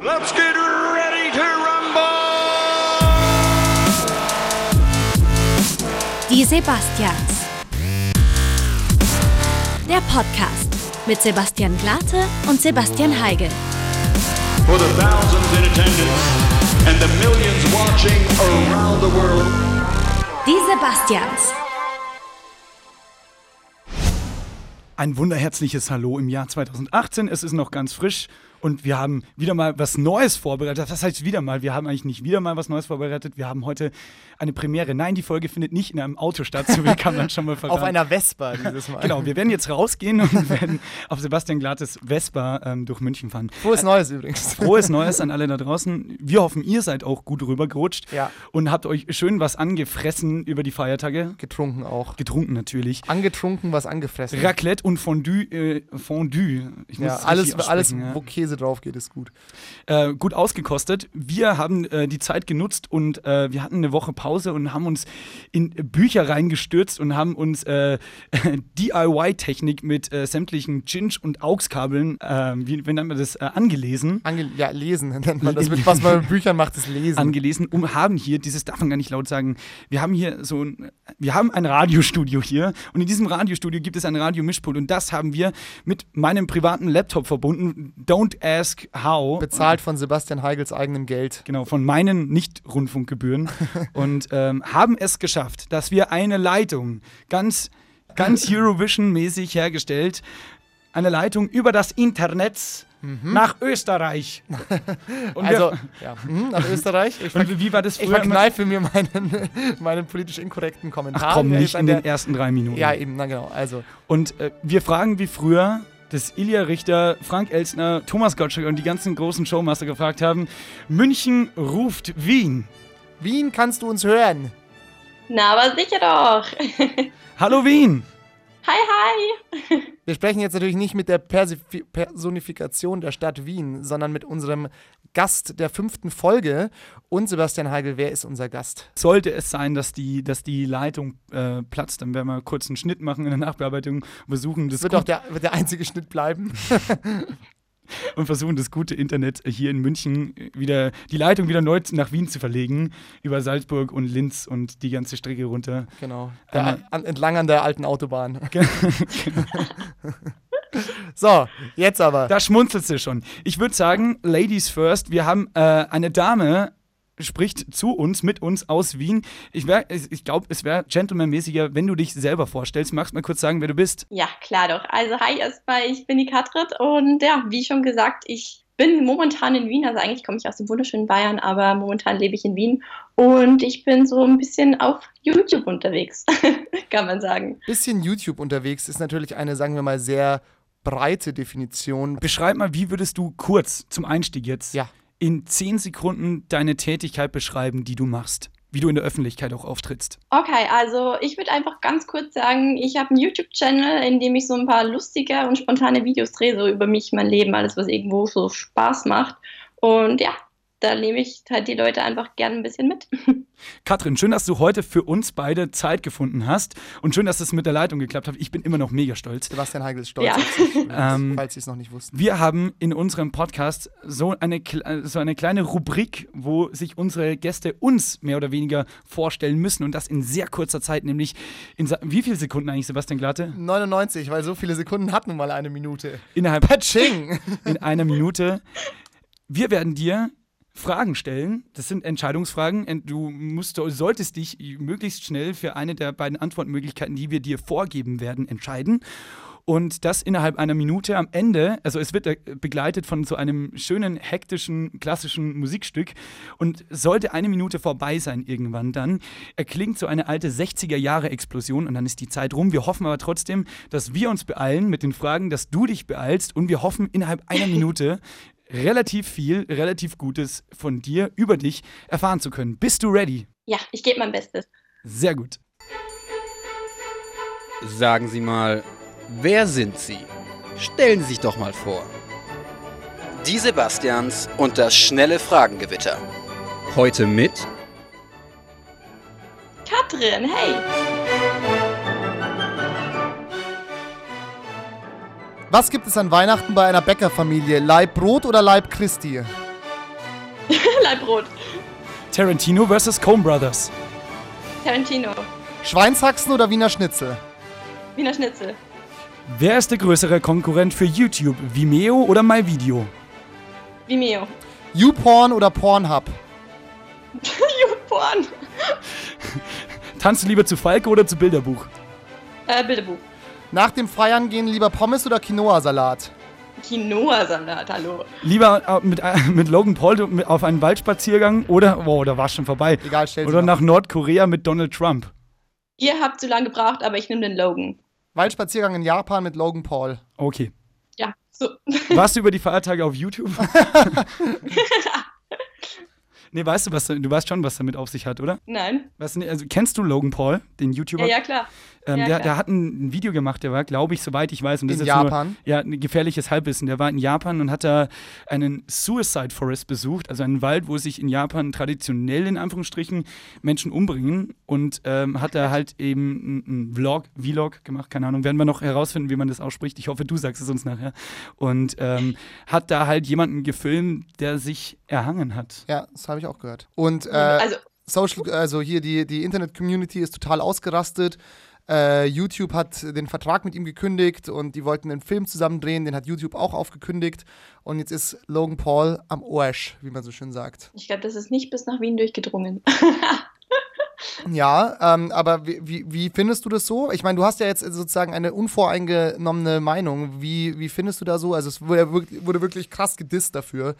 Let's get ready to rumble! Die Sebastians. Der Podcast mit Sebastian Glate und Sebastian Heigel. For the thousands in attendance and the millions watching around the world. Die Sebastians. Ein wunderherzliches Hallo im Jahr 2018. Es ist noch ganz frisch und wir haben wieder mal was Neues vorbereitet. Das heißt wieder mal, wir haben eigentlich nicht wieder mal was Neues vorbereitet. Wir haben heute eine Premiere. Nein, die Folge findet nicht in einem Auto statt, so wie kann man schon mal verraten. Auf einer Vespa dieses Mal. Genau, wir werden jetzt rausgehen und werden auf Sebastian Glattes Vespa ähm, durch München fahren. Frohes Neues übrigens. Frohes Neues an alle da draußen. Wir hoffen, ihr seid auch gut rübergerutscht Ja. und habt euch schön was angefressen über die Feiertage. Getrunken auch. Getrunken natürlich. Angetrunken, was angefressen. Raclette und Fondue. Äh, Fondue. Ich muss ja, es alles, alles ja. wo Käse drauf geht, ist gut. äh, gut ausgekostet. Wir haben äh, die Zeit genutzt und äh, wir hatten eine Woche Pause und haben uns in Bücher reingestürzt und haben uns äh, DIY-Technik mit äh, sämtlichen Cinch- und AUX-Kabeln, äh, wie, wie nennt man das, angelesen. Ange ja, lesen nennt man das. Mit, was man mit Büchern macht, ist lesen. angelesen und haben hier, dieses darf man gar nicht laut sagen, wir haben hier so ein, wir haben ein Radiostudio hier und in diesem Radiostudio gibt es ein Radiomischpult und das haben wir mit meinem privaten Laptop verbunden. Don't ask how. Bezahlt von Sebastian Heigels eigenem Geld. Genau, von meinen Nicht-Rundfunkgebühren und ähm, haben es geschafft, dass wir eine Leitung ganz, ganz Eurovision-mäßig hergestellt, eine Leitung über das Internet nach Österreich. Und Mhm. Also, ja, hm, nach Österreich. Ich, und wie war das ich früher? immer? verkneife mir meinen, meinen politisch inkorrekten Kommentar. Ach komm, nicht in den ersten drei Minuten. Ja, eben, na genau. Also, Und äh, wir fragen wie früher, dass Ilja Richter, Frank Elstner, Thomas Gottschalk und die ganzen großen Showmaster gefragt haben, München ruft Wien. Wien kannst du uns hören? Na, aber sicher doch. Hallo Wien! Hi, hi. Wir sprechen jetzt natürlich nicht mit der Persifi- Personifikation der Stadt Wien, sondern mit unserem Gast der fünften Folge. Und Sebastian Heigel, wer ist unser Gast? Sollte es sein, dass die, dass die Leitung äh, platzt, dann werden wir kurz einen Schnitt machen in der Nachbearbeitung versuchen, das, wird gut, auch der, wird der einzige Schnitt bleiben. und versuchen, das gute Internet hier in München wieder, die Leitung wieder neu nach Wien zu verlegen, über Salzburg und Linz und die ganze Strecke runter. Genau. Der, Ähm, an, entlang an der alten Autobahn. so, jetzt aber. Da schmunzelst du schon. Ich würde sagen, Ladies first. Wir haben äh, eine Dame, spricht zu uns, mit uns aus Wien. Ich, wär- ich ich glaube, es wäre gentlemanmäßiger, wenn du dich selber vorstellst. Magst du mal kurz sagen, wer du bist? Ja, klar doch. Also, hi erstmal, ich bin die Katrit und ja, wie schon gesagt, ich bin momentan in Wien. Also, eigentlich komme ich aus dem wunderschönen Bayern, aber momentan lebe ich in Wien und ich bin so ein bisschen auf YouTube unterwegs, kann man sagen. Bisschen YouTube unterwegs ist natürlich eine, sagen wir mal, sehr breite Definition. Beschreib mal, wie würdest du kurz zum Einstieg jetzt Ja. in zehn Sekunden deine Tätigkeit beschreiben, die du machst? Wie du in der Öffentlichkeit auch auftrittst. Okay, also ich würde einfach ganz kurz sagen, ich habe einen YouTube-Channel, in dem ich so ein paar lustige und spontane Videos drehe, so über mich, mein Leben, alles, was irgendwo so Spaß macht. Und ja, da nehme ich halt die Leute einfach gerne ein bisschen mit. Katrin, schön, dass du heute für uns beide Zeit gefunden hast und schön, dass es mit der Leitung geklappt hat. Ich bin immer noch mega stolz. Sebastian Heigel ist stolz Ja. auf sich, übrigens, Ähm, falls Sie es noch nicht wussten. Wir haben in unserem Podcast so eine, so eine kleine Rubrik, wo sich unsere Gäste uns mehr oder weniger vorstellen müssen und das in sehr kurzer Zeit, nämlich in wie viele Sekunden eigentlich, Sebastian Glatte? 99, weil so viele Sekunden hat nun mal eine Minute. Innerhalb Patsching! in einer Minute. Wir werden dir Fragen stellen. Das sind Entscheidungsfragen. Und Du musst, solltest dich möglichst schnell für eine der beiden Antwortmöglichkeiten, die wir dir vorgeben werden, entscheiden. Und das innerhalb einer Minute am Ende, also es wird äh, begleitet von so einem schönen, hektischen, klassischen Musikstück. Und sollte eine Minute vorbei sein irgendwann, dann erklingt so eine alte 60er-Jahre-Explosion und dann ist die Zeit rum. Wir hoffen aber trotzdem, dass wir uns beeilen mit den Fragen, dass du dich beeilst und wir hoffen innerhalb einer Minute relativ viel, relativ Gutes von dir über dich erfahren zu können. Bist du ready? Ja, ich gebe mein Bestes. Sehr gut. Sagen Sie mal, wer sind Sie? Stellen Sie sich doch mal vor. Die Sebastians und das schnelle Fragengewitter. Heute mit Katrin, hey. Was gibt es an Weihnachten bei einer Bäckerfamilie? Leib Brot oder Leib Christi? Leibbrot. Tarantino vs. Coen Brothers. Tarantino. Schweinshaxen oder Wiener Schnitzel? Wiener Schnitzel. Wer ist der größere Konkurrent für YouTube? Vimeo oder MyVideo? Vimeo. YouPorn oder Pornhub? YouPorn. Tanzt du lieber zu Falke oder zu Bilderbuch? Äh, Bilderbuch. Nach dem Feiern gehen lieber Pommes oder Quinoa-Salat? Quinoa-Salat, hallo. Lieber äh, mit, äh, mit Logan Paul auf einen Waldspaziergang oder, wow, da war schon vorbei. Egal, stell Oder nach Nordkorea mit Donald Trump. Ihr habt zu lange gebraucht, aber ich nehme den Logan. Waldspaziergang in Japan mit Logan Paul. Okay. Ja, so. Warst du über die Feiertage auf YouTube? nee, weißt du, was da- du weißt schon, was damit auf sich hat, oder? Nein. Was, nee, also, kennst du Logan Paul, den YouTuber? Ja, ja, klar. Ähm, Ja, der, der hat ein, ein Video gemacht, der war, glaube ich, soweit ich weiß. Und das In ist jetzt Japan? Nur, ja, ein gefährliches Halbwissen. Der war in Japan und hat da einen Suicide Forest besucht, also einen Wald, wo sich in Japan traditionell in Anführungsstrichen Menschen umbringen. Und ähm, hat da halt eben einen Vlog, Vlog gemacht, keine Ahnung, werden wir noch herausfinden, wie man das ausspricht. Ich hoffe, du sagst es uns nachher. Und ähm, hat da halt jemanden gefilmt, der sich erhangen hat. Ja, das habe ich auch gehört. Und äh, also, Social, also hier die, die Internet-Community ist total ausgerastet. Äh, YouTube hat den Vertrag mit ihm gekündigt und die wollten einen Film zusammen drehen, den hat YouTube auch aufgekündigt. Und jetzt ist Logan Paul am Arsch, wie man so schön sagt. ich glaube, das ist nicht bis nach Wien durchgedrungen. Ja, ähm, aber wie, wie, findest du das so? Ich meine, du hast ja jetzt sozusagen eine unvoreingenommene Meinung. Wie, wie findest du da so? Also es wurde, wirklich- wurde wirklich krass gedisst dafür.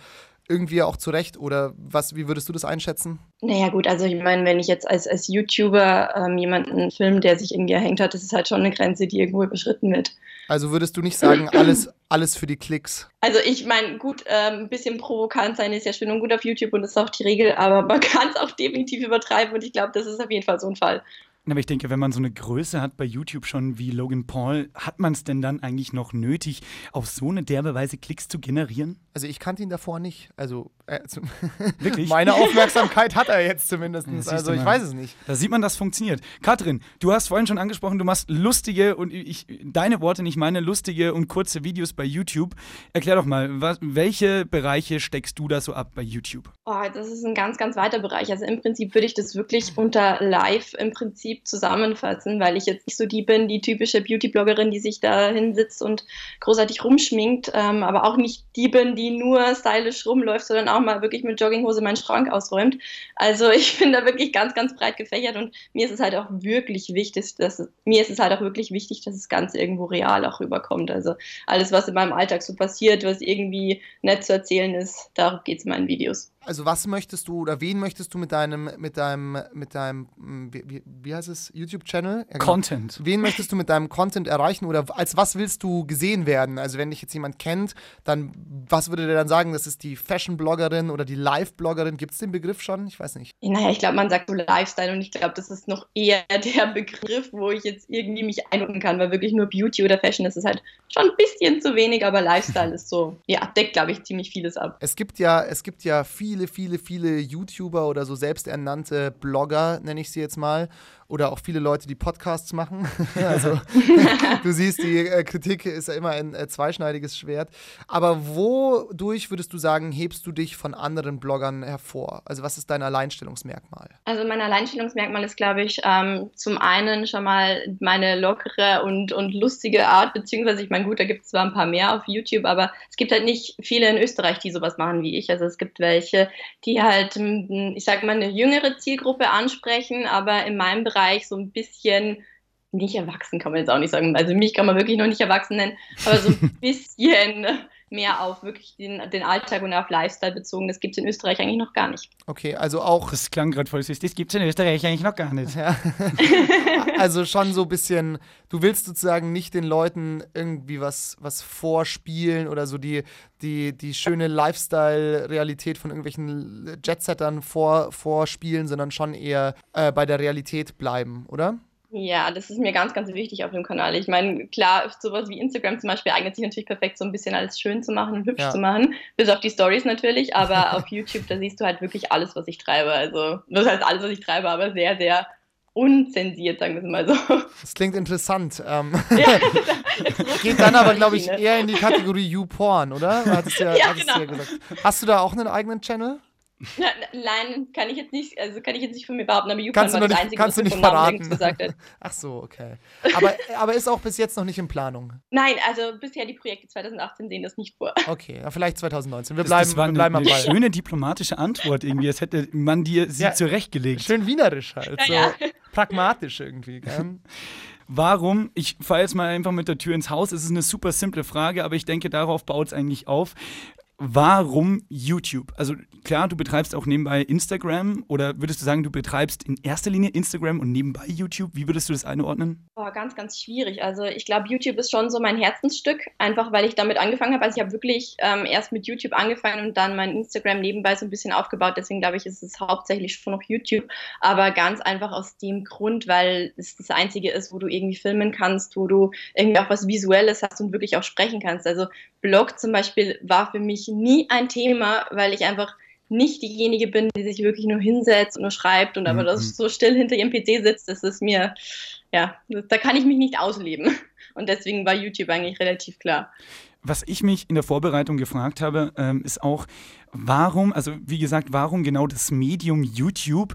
Irgendwie auch zu Recht. Oder was, wie würdest du das einschätzen? Naja, gut, also ich meine, wenn ich jetzt als, als YouTuber ähm, jemanden film, der sich irgendwie erhängt hat, das ist halt schon eine Grenze, die irgendwo überschritten wird. Also würdest du nicht sagen, alles, alles für die Klicks? Also ich meine, gut, ähm, ein bisschen provokant sein ist ja schön und gut auf YouTube und das ist auch die Regel, aber man kann es auch definitiv übertreiben und ich glaube, das ist auf jeden Fall so ein Fall. Aber ich denke, wenn man so eine Größe hat bei YouTube schon wie Logan Paul, hat man es denn dann eigentlich noch nötig, auf so eine derbe Weise Klicks zu generieren? Also ich kannte ihn davor nicht. Also äh, zum- Wirklich? meine Aufmerksamkeit hat er jetzt zumindest. Ja, also ich weiß es nicht. Da sieht man, das funktioniert. Katrin, du hast vorhin schon angesprochen, du machst lustige und ich, deine Worte, nicht meine, lustige und kurze Videos bei YouTube. Erklär doch mal, was, welche Bereiche steckst du da so ab bei YouTube? Oh, das ist ein ganz, ganz weiter Bereich. Also im Prinzip würde ich das wirklich unter Live im Prinzip zusammenfassen, weil ich jetzt nicht so die bin, die typische Beauty-Bloggerin, die sich da hinsitzt und großartig rumschminkt, ähm, aber auch nicht die bin, die nur stylisch rumläuft, sondern auch mal wirklich mit Jogginghose meinen Schrank ausräumt. Also ich bin da wirklich ganz, ganz breit gefächert und mir ist es halt auch wirklich wichtig, dass es, mir ist es halt auch wirklich wichtig, dass das Ganze irgendwo real auch rüberkommt. Also alles, was in meinem Alltag so passiert, was irgendwie nett zu erzählen ist, darum geht es in meinen Videos. Also was möchtest du oder wen möchtest du mit deinem, mit deinem, mit deinem, mh, wie, wie, heißt YouTube-Channel? Ja, genau. Content. Wen möchtest du mit deinem Content erreichen oder als was willst du gesehen werden? Also wenn dich jetzt jemand kennt, dann was würde der dann sagen, das ist die Fashion-Bloggerin oder die Live-Bloggerin? Gibt es den Begriff schon? Ich weiß nicht. Naja, ich glaube, man sagt so Lifestyle und ich glaube, das ist noch eher der Begriff, wo ich jetzt irgendwie mich einordnen kann, weil wirklich nur Beauty oder Fashion ist es halt schon ein bisschen zu wenig, aber Lifestyle ist so, ja, deckt, glaube ich, ziemlich vieles ab. Es gibt ja, es gibt ja viele, viele, viele YouTuber oder so selbsternannte Blogger, nenne ich sie jetzt mal. Oder auch viele Leute, die Podcasts machen. also du siehst, die äh, Kritik ist ja immer ein äh, zweischneidiges Schwert. Aber wodurch würdest du sagen, hebst du dich von anderen Bloggern hervor? Also was ist dein Alleinstellungsmerkmal? Also mein Alleinstellungsmerkmal ist, glaube ich, ähm, zum einen schon mal meine lockere und, und lustige Art, beziehungsweise ich meine, gut, da gibt es zwar ein paar mehr auf YouTube, aber es gibt halt nicht viele in Österreich, die sowas machen wie ich. Also es gibt welche, die halt, ich sag mal, eine jüngere Zielgruppe ansprechen, aber in meinem Bereich so ein bisschen nicht erwachsen kann man jetzt auch nicht sagen. Also mich kann man wirklich noch nicht erwachsen nennen, aber so ein bisschen mehr auf wirklich den, den Alltag und auf Lifestyle bezogen. Das gibt es in Österreich eigentlich noch gar nicht. Okay, also auch, Das klang gerade voll süß. Das gibt es in Österreich eigentlich noch gar nicht. ja, also schon so ein bisschen, du willst sozusagen nicht den Leuten irgendwie was, was vorspielen oder so die, die, die schöne Lifestyle-Realität von irgendwelchen Jetsettern vor, vorspielen, sondern schon eher äh, bei der Realität bleiben, oder? Ja, das ist mir ganz, ganz wichtig auf dem Kanal. Ich meine, klar, sowas wie Instagram zum Beispiel eignet sich natürlich perfekt, so ein bisschen alles schön zu machen und hübsch Ja. zu machen. Bis auf die Stories natürlich, aber auf YouTube, da siehst du halt wirklich alles, was ich treibe. Also, das heißt alles, was ich treibe, aber sehr, sehr unzensiert, sagen wir es mal so. Das klingt interessant. Ähm, ja, geht dann aber, glaube ich, eher in die Kategorie YouPorn, oder? Hattest du ja, Ja, du ja genau. gesagt. Hast du da auch einen eigenen Channel? Na, nein, kann ich jetzt nicht, also kann ich jetzt nicht von mir behaupten, aber Yukon war noch das nicht- Einzige, kannst was du nicht verraten. gesagt hat. Ach so, okay. Aber, aber ist auch bis jetzt noch nicht in Planung. Nein, also bisher die Projekte 2018 sehen das nicht vor. Okay, ja, vielleicht 2019. Wir Das, bleiben, das war wir eine, bleiben am eine Ball. schöne diplomatische Antwort irgendwie. Als hätte man dir sie Ja. zurechtgelegt. Schön wienerisch halt. So Ja, pragmatisch irgendwie. Gell? Warum? Ich fahre jetzt mal einfach mit der Tür ins Haus. Es ist eine super simple Frage, aber ich denke, darauf baut es eigentlich auf. Warum YouTube? Also klar, du betreibst auch nebenbei Instagram oder würdest du sagen, du betreibst in erster Linie Instagram und nebenbei YouTube? Wie würdest du das einordnen? Boah, ganz, ganz schwierig. Also ich glaube, YouTube ist schon so mein Herzensstück, einfach weil ich damit angefangen habe. Also ich habe wirklich ähm, erst mit YouTube angefangen und dann mein Instagram nebenbei so ein bisschen aufgebaut. Deswegen glaube ich, ist es hauptsächlich schon noch YouTube. Aber ganz einfach aus dem Grund, weil es das Einzige ist, wo du irgendwie filmen kannst, wo du irgendwie auch was Visuelles hast und wirklich auch sprechen kannst. Also Blog zum Beispiel war für mich nie ein Thema, weil ich einfach nicht diejenige bin, die sich wirklich nur hinsetzt und nur schreibt und aber Mhm. das so still hinter ihrem PC sitzt, das ist mir, ja, da kann ich mich nicht ausleben. Und deswegen war YouTube eigentlich relativ klar. Was ich mich in der Vorbereitung gefragt habe, ähm, ist auch, warum, also wie gesagt, warum genau das Medium YouTube?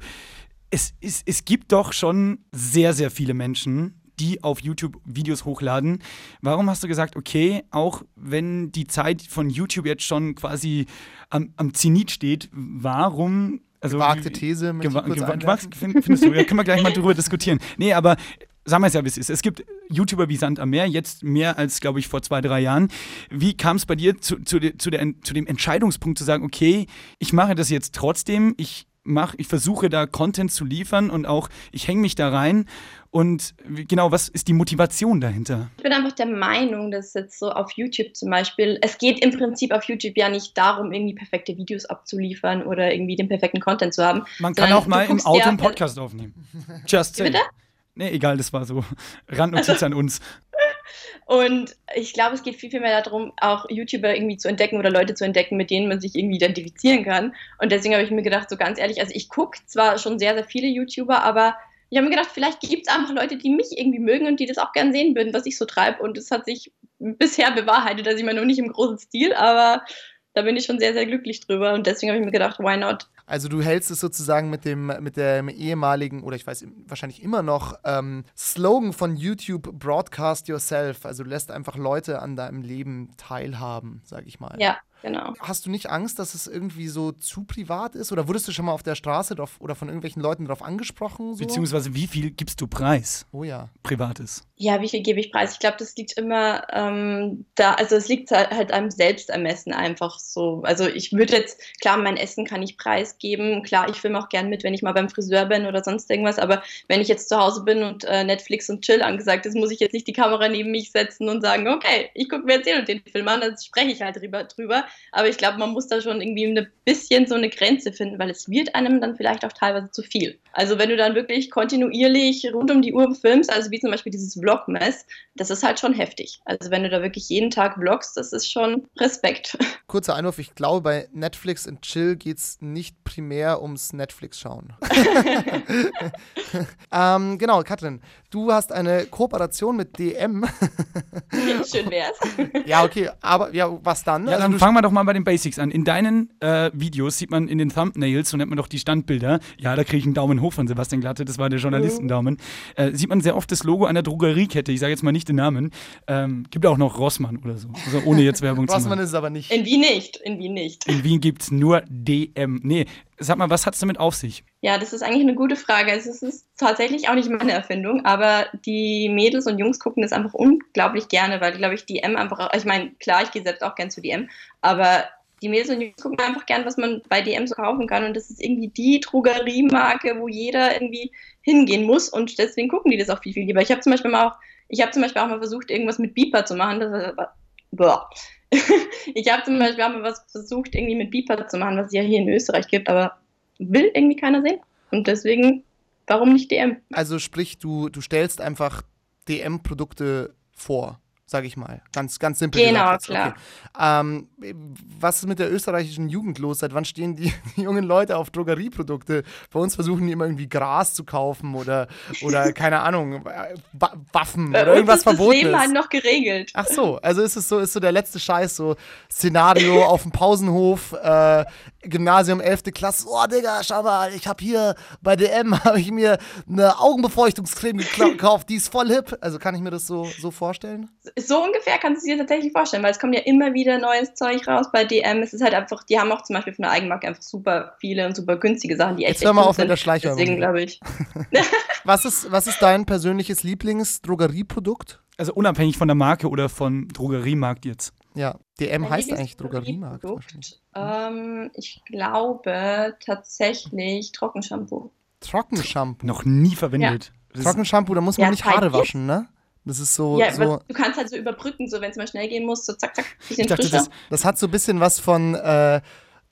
Es, es, es gibt doch schon sehr, sehr viele Menschen, die auf YouTube Videos hochladen. Warum hast du gesagt, okay, auch wenn die Zeit von YouTube jetzt schon quasi am, am Zenit steht, warum. Also, Gewagte These, Gewa gewa find, findest du? Ja, können wir gleich mal drüber diskutieren. Nee, aber sagen wir es ja, wie es ist. Es gibt YouTuber wie Sand am Meer, jetzt mehr als, glaube ich, vor zwei, drei Jahren. Wie kam es bei dir zu, zu, zu, der, zu dem Entscheidungspunkt zu sagen, okay, ich mache das jetzt trotzdem, ich mach, ich versuche da Content zu liefern und auch ich hänge mich da rein. Und genau, was ist die Motivation dahinter? Ich bin einfach der Meinung, dass jetzt so auf YouTube zum Beispiel, es geht im Prinzip auf YouTube ja nicht darum, irgendwie perfekte Videos abzuliefern oder irgendwie den perfekten Content zu haben. Man kann auch mal im Auto einen Podcast aufnehmen. Just saying. bitte? Nee, egal, das war so Randnotiz an uns. Und ich glaube, es geht viel, viel mehr darum, auch YouTuber irgendwie zu entdecken oder Leute zu entdecken, mit denen man sich irgendwie identifizieren kann. Und deswegen habe ich mir gedacht, so ganz ehrlich, also ich gucke zwar schon sehr, sehr viele YouTuber, aber ich habe mir gedacht, vielleicht gibt es einfach Leute, die mich irgendwie mögen und die das auch gern sehen würden, was ich so treibe. Und es hat sich bisher bewahrheitet, dass ich mir noch nicht im großen Stil, aber da bin ich schon sehr, sehr glücklich drüber. Und deswegen habe ich mir gedacht, why not? Also du hältst es sozusagen mit dem, mit dem ehemaligen, oder ich weiß wahrscheinlich immer noch, ähm, Slogan von YouTube, Broadcast Yourself. Also du lässt einfach Leute an deinem Leben teilhaben, sag ich mal. Ja, genau. Hast du nicht Angst, dass es irgendwie so zu privat ist? Oder wurdest du schon mal auf der Straße drauf, oder von irgendwelchen Leuten darauf angesprochen? So? Beziehungsweise wie viel gibst du preis, oh ja. Privates? Ja, wie viel gebe ich preis? Ich glaube, das liegt immer ähm, da, also es liegt halt, halt am Selbstermessen einfach so. Also ich würde jetzt, klar, mein Essen kann ich preisgeben, klar, ich filme auch gern mit, wenn ich mal beim Friseur bin oder sonst irgendwas, aber wenn ich jetzt zu Hause bin und äh, Netflix und Chill angesagt ist, muss ich jetzt nicht die Kamera neben mich setzen und sagen, okay, ich gucke mir jetzt den und den Film an, dann spreche ich halt drüber, drüber. Aber ich glaube, man muss da schon irgendwie ein bisschen so eine Grenze finden, weil es wird einem dann vielleicht auch teilweise zu viel. Also wenn du dann wirklich kontinuierlich rund um die Uhr filmst, also wie zum Beispiel dieses Vlogmess, das ist halt schon heftig. Also wenn du da wirklich jeden Tag vlogst, das ist schon Respekt. Kurzer Einwurf, ich glaube, bei Netflix und Chill geht es nicht primär ums Netflix-Schauen. ähm, genau, Katrin, du hast eine Kooperation mit DM. Schön wär's. ja, okay, aber ja, was dann? Ja, Also dann du- fangen wir doch mal bei den Basics an. In deinen äh, Videos sieht man in den Thumbnails, so nennt man doch die Standbilder, ja, da kriege ich einen Daumen hoch von Sebastian Glatte, das war der Journalistendaumen, äh, sieht man sehr oft das Logo einer Drogeriekette, ich sage jetzt mal nicht den Namen, ähm, gibt auch noch Rossmann oder so, also ohne jetzt Werbung zu Rossmann machen. ist es aber nicht. In Wien nicht, in Wien nicht. In Wien gibt es nur DM. Nee, sag mal, was hat es damit auf sich? Ja, das ist eigentlich eine gute Frage. Es ist tatsächlich auch nicht meine Erfindung, aber die Mädels und Jungs gucken das einfach unglaublich gerne, weil, glaube ich, DM einfach, ich meine, klar, ich gehe selbst auch gern zu DM, aber die Mädels und Jungs gucken einfach gern, was man bei DM so kaufen kann und das ist irgendwie die Drogeriemarke, wo jeder irgendwie hingehen muss und deswegen gucken die das auch viel, viel lieber. Ich habe zum Beispiel auch, zum Beispiel auch mal versucht, irgendwas mit Beeper zu machen, das war, boah. Ich habe zum Beispiel auch mal was versucht, irgendwie mit Beeper zu machen, was es ja hier in Österreich gibt, aber will irgendwie keiner sehen. Und deswegen, warum nicht DM? Also sprich, du, du stellst einfach DM-Produkte vor. Sage ich mal. Ganz, ganz simpel Genau, gesagt. jetzt. Okay. Ähm, was ist mit der österreichischen Jugend los? Seit wann stehen die, die jungen Leute auf Drogerieprodukte? Bei uns versuchen die immer irgendwie Gras zu kaufen oder, oder keine Ahnung, äh, Wa- Waffen Bei oder irgendwas ist das Verbotenes. Leben halt noch geregelt. Ach so, also ist es so, ist so der letzte Scheiß, so Szenario auf dem Pausenhof, äh, Gymnasium 11. Klasse. Oh, Digga, schau mal, ich habe hier bei DM habe ich mir eine Augenbefeuchtungscreme gekauft, die ist voll hip. Also kann ich mir das so, so vorstellen? So ungefähr kannst du es dir tatsächlich vorstellen, weil es kommt ja immer wieder neues Zeug raus bei DM. Es ist halt einfach, die haben auch zum Beispiel von der Eigenmarke einfach super viele und super günstige Sachen, die echt, Jetzt hör mal auf mit sind. der Schleichwerbung. Deswegen glaube ich. Was ist, was ist dein persönliches Lieblingsdrogerieprodukt? Also unabhängig von der Marke oder von Drogeriemarkt jetzt. Ja, DM Mein heißt eigentlich Drogeriemarkt. Ähm, ich glaube tatsächlich Trockenshampoo. Trockenshampoo. Noch nie verwendet. Ist- Trockenshampoo, da muss man Ja, nicht Haare waschen, ne? Das ist so, ja, so aber du kannst halt so überbrücken, so wenn es mal schnell gehen muss, so zack, zack, bisschen Ich dachte, frischer. das, Das hat so ein bisschen was von äh,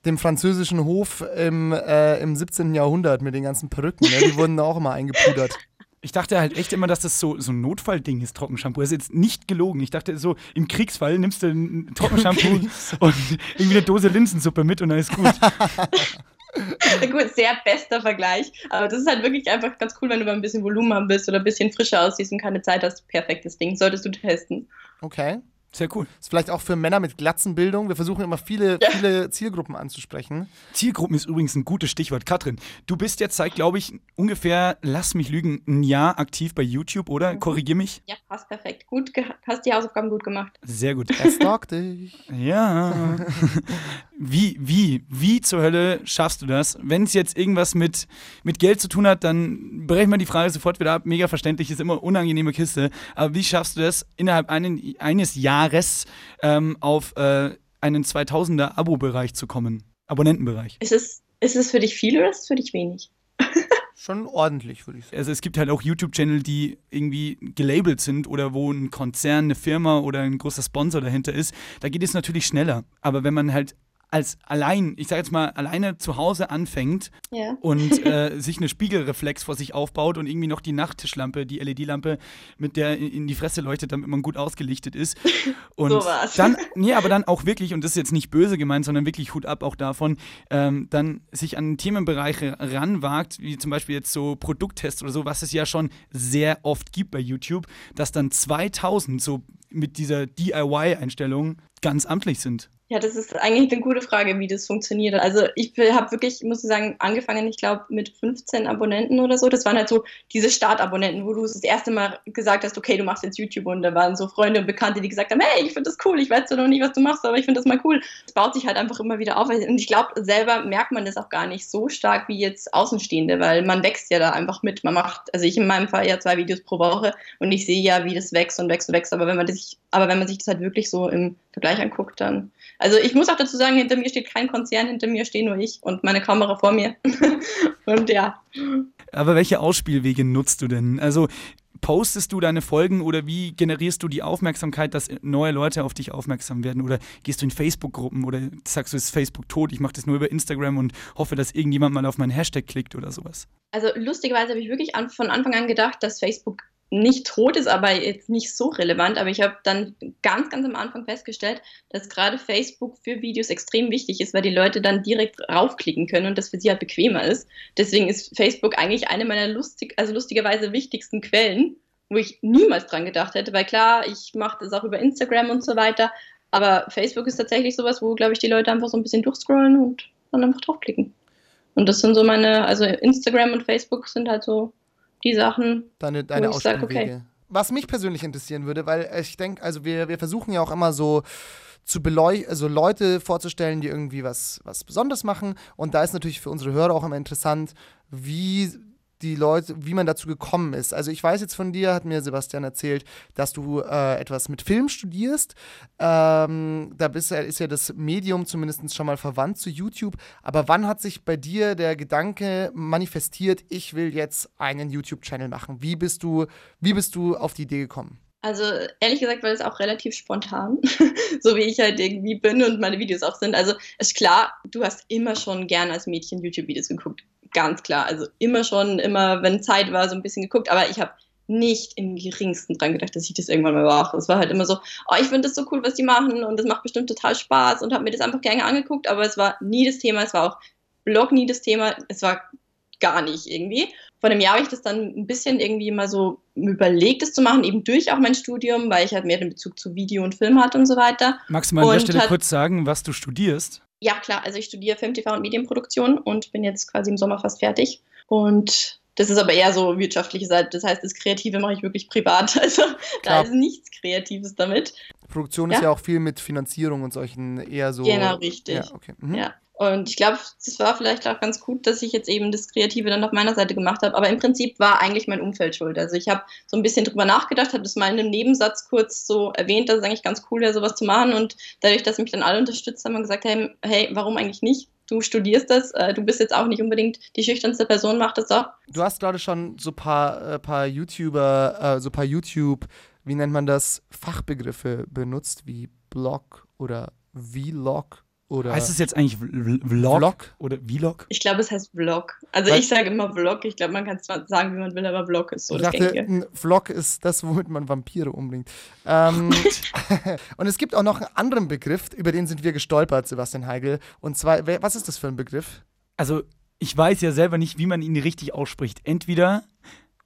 dem französischen Hof im, äh, im 17. Jahrhundert mit den ganzen Perücken. Ne? Die wurden da auch immer eingepudert. ich dachte halt echt immer, dass das so, so ein Notfallding ist, Trockenshampoo. Das ist jetzt nicht gelogen. Ich dachte so, im Kriegsfall nimmst du ein Trockenshampoo und irgendwie eine Dose Linsensuppe mit und dann ist gut. Gut, sehr bester Vergleich. Aber das ist halt wirklich einfach ganz cool, wenn du mal ein bisschen Volumen haben willst oder ein bisschen frischer aussiehst und keine Zeit hast. Perfektes Ding. Solltest du testen. Okay. Sehr cool. Ist vielleicht auch für Männer mit Glatzenbildung. Wir versuchen immer viele, viele Zielgruppen anzusprechen. Zielgruppen ist übrigens ein gutes Stichwort. Katrin, du bist jetzt seit, glaube ich, ungefähr, lass mich lügen, ein Jahr aktiv bei YouTube, oder? Korrigier mich. Ja, passt perfekt. Gut, hast die Hausaufgaben gut gemacht. Sehr gut. Er stalkt dich. Ja. Wie, wie, wie zur Hölle schaffst du das? Wenn es jetzt irgendwas mit, mit Geld zu tun hat, dann brechen wir die Frage sofort wieder ab. Mega verständlich, ist immer unangenehme Kiste. Aber wie schaffst du das, innerhalb einen, eines Jahres ähm, auf äh, einen 2000er Abo-Bereich zu kommen? Abonnentenbereich. Ist es, ist es für dich viel oder ist es für dich wenig? Schon ordentlich, würde ich sagen. Also es gibt halt auch YouTube-Channel, die irgendwie gelabelt sind oder wo ein Konzern, eine Firma oder ein großer Sponsor dahinter ist. Da geht es natürlich schneller. Aber wenn man halt als allein, ich sage jetzt mal, alleine zu Hause anfängt Ja. und äh, sich eine Spiegelreflex vor sich aufbaut und irgendwie noch die Nachttischlampe, die LED-Lampe, mit der in die Fresse leuchtet, damit man gut ausgelichtet ist. Und So war's. dann, nee, aber dann auch wirklich, und das ist jetzt nicht böse gemeint, sondern wirklich Hut ab auch davon, ähm, dann sich an Themenbereiche ranwagt, wie zum Beispiel jetzt so Produkttests oder so, was es ja schon sehr oft gibt bei YouTube, dass dann 2000 so mit dieser DIY-Einstellung ganz amtlich sind. Ja, das ist eigentlich eine gute Frage, wie das funktioniert. Also ich habe wirklich, muss ich sagen, angefangen, ich glaube, mit 15 Abonnenten oder so. Das waren halt so diese Startabonnenten, wo du das erste Mal gesagt hast, okay, du machst jetzt YouTube und da waren so Freunde und Bekannte, die gesagt haben, hey, ich finde das cool, ich weiß zwar noch nicht, was du machst, aber ich finde das mal cool. Es baut sich halt einfach immer wieder auf. Und ich glaube, selber merkt man das auch gar nicht so stark wie jetzt Außenstehende, weil man wächst ja da einfach mit. Man macht, also ich in meinem Fall ja zwei Videos pro Woche und ich sehe ja, wie das wächst und wächst und wächst. Aber wenn man das, aber wenn man sich das halt wirklich so im Vergleich anguckt, dann also ich muss auch dazu sagen, hinter mir steht kein Konzern, hinter mir stehe nur ich und meine Kamera vor mir. und ja. Aber welche Ausspielwege nutzt du denn? Also postest du deine Folgen oder wie generierst du die Aufmerksamkeit, dass neue Leute auf dich aufmerksam werden? Oder gehst du in Facebook-Gruppen oder sagst du, es ist Facebook tot, ich mache das nur über Instagram und hoffe, dass irgendjemand mal auf meinen Hashtag klickt oder sowas? Also lustigerweise habe ich wirklich an, von Anfang an gedacht, dass Facebook nicht tot ist, aber jetzt nicht so relevant. Aber ich habe dann ganz, ganz am Anfang festgestellt, dass gerade Facebook für Videos extrem wichtig ist, weil die Leute dann direkt raufklicken können und das für sie halt bequemer ist. Deswegen ist Facebook eigentlich eine meiner lustig, also lustigerweise wichtigsten Quellen, wo ich niemals dran gedacht hätte, weil klar, ich mache das auch über Instagram und so weiter. Aber Facebook ist tatsächlich sowas, wo, glaube ich, die Leute einfach so ein bisschen durchscrollen und dann einfach draufklicken. Und das sind so meine, also Instagram und Facebook sind halt so die Sachen. Deine, deine Wo ich sag, okay. Was mich persönlich interessieren würde, weil ich denke, also wir, wir versuchen ja auch immer so zu beleuchten, also Leute vorzustellen, die irgendwie was, was Besonderes machen. Und da ist natürlich für unsere Hörer auch immer interessant, wie die Leute, wie man dazu gekommen ist. Also ich weiß jetzt von dir, hat mir Sebastian erzählt, dass du äh, etwas mit Film studierst. Ähm, da bist, ja- ist ja das Medium zumindest schon mal verwandt zu YouTube. Aber wann hat sich bei dir der Gedanke manifestiert, ich will jetzt einen YouTube-Channel machen? Wie bist du, wie bist du auf die Idee gekommen? Also ehrlich gesagt war das auch relativ spontan, so wie ich halt irgendwie bin und meine Videos auch sind. Also ist klar, du hast immer schon gern als Mädchen YouTube-Videos geguckt. Ganz klar. Also immer schon, immer, wenn Zeit war, so ein bisschen geguckt. Aber ich habe nicht im geringsten dran gedacht, dass ich das irgendwann mal mache. Es war halt immer so, oh, ich finde das so cool, was die machen und das macht bestimmt total Spaß und habe mir das einfach gerne angeguckt, aber es war nie das Thema, es war auch Blog nie das Thema, es war gar nicht irgendwie. Vor einem Jahr habe ich das dann ein bisschen irgendwie mal so überlegt, das zu machen, eben durch auch mein Studium, weil ich halt mehr den Bezug zu Video und Film hatte und so weiter. Magst du mal an der Und Stelle hat- kurz sagen, was du studierst? Ja, klar, also ich studiere Film, TV und Medienproduktion und bin jetzt quasi im Sommer fast fertig. Und das ist aber eher so wirtschaftliche Seite. Das heißt, das Kreative mache ich wirklich privat. Also Klar. da ist nichts Kreatives damit. Produktion ist Ja. ja auch viel mit Finanzierung und solchen eher so. Genau, richtig. Ja, okay. Mhm. Ja. Und ich glaube, das war vielleicht auch ganz gut, dass ich jetzt eben das Kreative dann auf meiner Seite gemacht habe. Aber im Prinzip war eigentlich mein Umfeld schuld. Also ich habe so ein bisschen drüber nachgedacht, habe das mal in einem Nebensatz kurz so erwähnt, dass es eigentlich ganz cool wäre, sowas zu machen. Und dadurch, dass mich dann alle unterstützt haben und gesagt haben, hey, warum eigentlich nicht? Du studierst das, äh, du bist jetzt auch nicht unbedingt die schüchternste Person, mach das doch. Du hast gerade schon so ein paar, äh, paar YouTuber, äh, so ein paar YouTube, wie nennt man das, Fachbegriffe benutzt, wie Blog oder Vlog oder Heißt es jetzt eigentlich Vl- Vlog, Vlog? oder Vlog? Ich glaube, es heißt Vlog. Also Weil- ich sage immer Vlog. Ich glaube, man kann es zwar sagen, wie man will, aber Vlog ist so ich das dachte, ein Vlog ist das, womit man Vampire umbringt. Ähm, und es gibt auch noch einen anderen Begriff, über den sind wir gestolpert, Sebastian Heigl. Und zwar, wer- was ist das für ein Begriff? Also, ich weiß ja selber nicht, wie man ihn richtig ausspricht. Entweder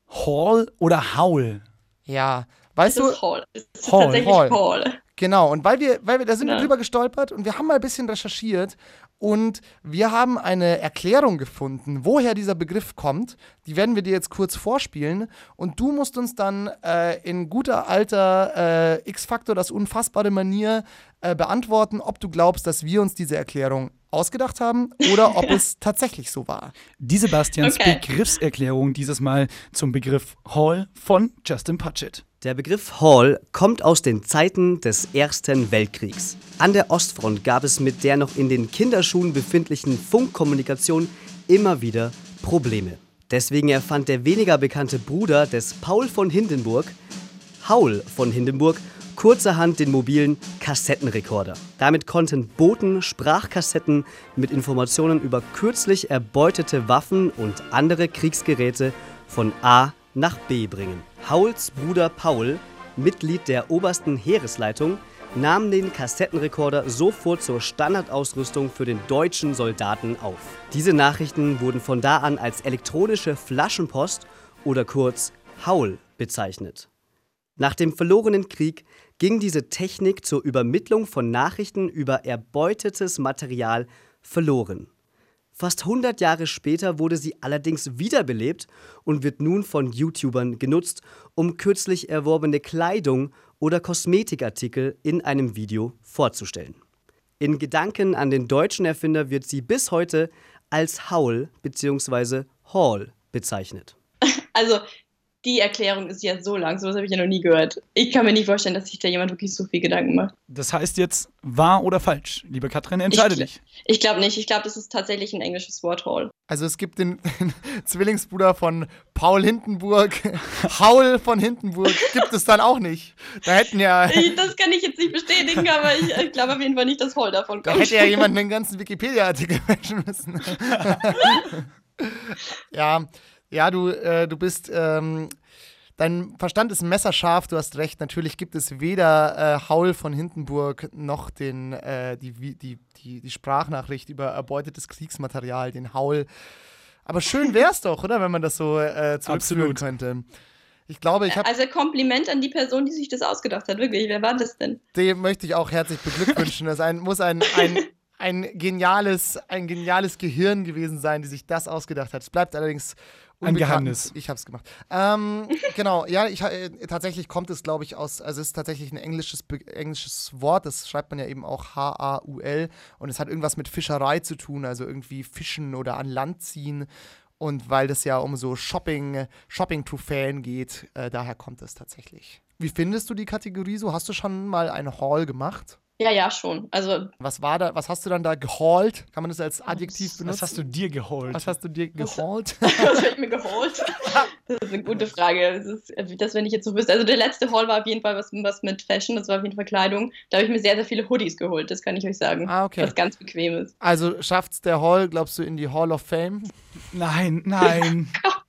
Hall oder Howl. Ja, Es weißt du, ist Hall. Es ist Hall, tatsächlich Hall. Hall. Genau, und weil wir, weil wir, da sind wir Ja. drüber gestolpert und wir haben mal ein bisschen recherchiert und wir haben eine Erklärung gefunden, woher dieser Begriff kommt. Die werden wir dir jetzt kurz vorspielen und du musst uns dann äh, in guter alter äh, X-Faktor, das unfassbare Manier äh, beantworten, ob du glaubst, dass wir uns diese Erklärung ausgedacht haben oder ob es tatsächlich so war. Die Sebastians Okay. Begriffserklärung dieses Mal zum Begriff Hall von Justin Putchett. Der Begriff Hall kommt aus den Zeiten des Ersten Weltkriegs. An der Ostfront gab es mit der noch in den Kinderschuhen befindlichen Funkkommunikation immer wieder Probleme. Deswegen erfand der weniger bekannte Bruder des Paul von Hindenburg, Haul von Hindenburg, kurzerhand den mobilen Kassettenrekorder. Damit konnten Boten Sprachkassetten mit Informationen über kürzlich erbeutete Waffen und andere Kriegsgeräte von A nach B bringen. Hauls Bruder Paul, Mitglied der obersten Heeresleitung, nahm den Kassettenrekorder sofort zur Standardausrüstung für den deutschen Soldaten auf. Diese Nachrichten wurden von da an als elektronische Flaschenpost oder kurz Haul bezeichnet. Nach dem verlorenen Krieg ging diese Technik zur Übermittlung von Nachrichten über erbeutetes Material verloren. Fast 100 Jahre später wurde sie allerdings wiederbelebt und wird nun von YouTubern genutzt, um kürzlich erworbene Kleidung oder Kosmetikartikel in einem Video vorzustellen. In Gedanken an den deutschen Erfinder wird sie bis heute als Haul bzw. Hall bezeichnet. Also die Erklärung ist ja so lang, sowas habe ich ja noch nie gehört. Ich kann mir nicht vorstellen, dass sich da jemand wirklich so viel Gedanken macht. Das heißt jetzt wahr oder falsch. Liebe Katrin, entscheide Ich- dich. Ich glaube nicht. Ich glaube, das ist tatsächlich ein englisches Wort, Hall. Also es gibt den, Zwillingsbruder von Paul Hindenburg, Haul von Hindenburg, gibt es dann auch nicht. Da hätten ja, Ich, das kann ich jetzt nicht bestätigen, aber ich, ich glaube auf jeden Fall nicht, dass Hall davon da kommt. hätte ja jemand einen ganzen Wikipedia-Artikel matchen müssen. ja, ja, du, äh, du bist, ähm, dein Verstand ist messerscharf, du hast recht. Natürlich gibt es weder äh, Haul von Hindenburg noch den, äh, die, die, die, die Sprachnachricht über erbeutetes Kriegsmaterial, den Haul. Aber schön wäre es doch, oder, wenn man das so äh, zurückführen Absolut. könnte. Ich glaube, ich habe Also Kompliment an die Person, die sich das ausgedacht hat. Wirklich, wer war das denn? dem möchte ich auch herzlich beglückwünschen. Das ein, muss ein, ein, ein, geniales, ein geniales Gehirn gewesen sein, die sich das ausgedacht hat. Es bleibt allerdings Ein. Geheimnis. Ich habe es gemacht. Ähm, genau, ja, ich, äh, tatsächlich kommt es, glaube ich, aus, also es ist tatsächlich ein englisches, englisches Wort, das schreibt man ja eben auch H-A-U-L und es hat irgendwas mit Fischerei zu tun, also irgendwie fischen oder an Land ziehen. Und weil das ja um so Shopping, Shopping-Trophäen geht, äh, daher kommt es tatsächlich. Wie findest du die Kategorie so? Hast du schon mal eine Haul gemacht? Ja, ja, schon. Also, Was war da, was hast du dann da gehault? Kann man das als Adjektiv benutzen? Was hast du dir geholt? was hast du dir gehault? was habe ich mir geholt? Das ist eine gute Frage. Das, ist, das wenn ich jetzt so wüsste. Also, der letzte Haul war auf jeden Fall was, was mit Fashion. Das war auf jeden Fall Kleidung. Da habe ich mir sehr, sehr viele Hoodies geholt. Das kann ich euch sagen. Ah, okay. Was ganz bequem ist. Also schafft's der Hall, glaubst du, in die Hall of Fame? Nein, nein.